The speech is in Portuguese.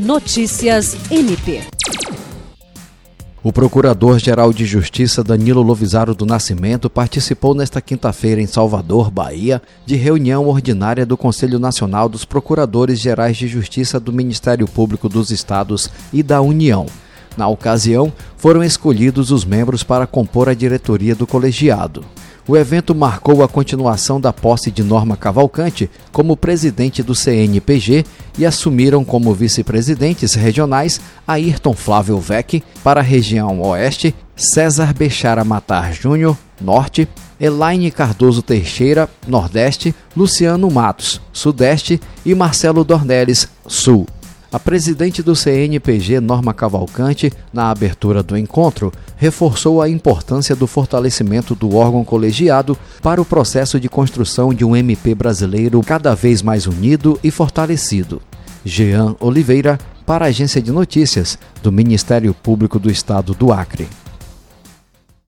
Notícias MP. O Procurador-Geral de Justiça Danilo Lovisaro do Nascimento participou nesta quinta-feira em Salvador, Bahia, de reunião ordinária do Conselho Nacional dos Procuradores-Gerais de Justiça do Ministério Público dos Estados e da União. Na ocasião, foram escolhidos os membros para compor a diretoria do colegiado. O evento marcou a continuação da posse de Norma Cavalcante como presidente do CNPG e assumiram como vice-presidentes regionais Ayrton Flávio Vec para a região Oeste, César Bechara Matar Júnior, Norte, Elaine Cardoso Teixeira, Nordeste, Luciano Matos, Sudeste e Marcelo Dornelles, Sul. A presidente do CNPG, Norma Cavalcante, na abertura do encontro, reforçou a importância do fortalecimento do órgão colegiado para o processo de construção de um MP brasileiro cada vez mais unido e fortalecido. Jean Oliveira, para a Agência de Notícias do Ministério Público do Estado do Acre.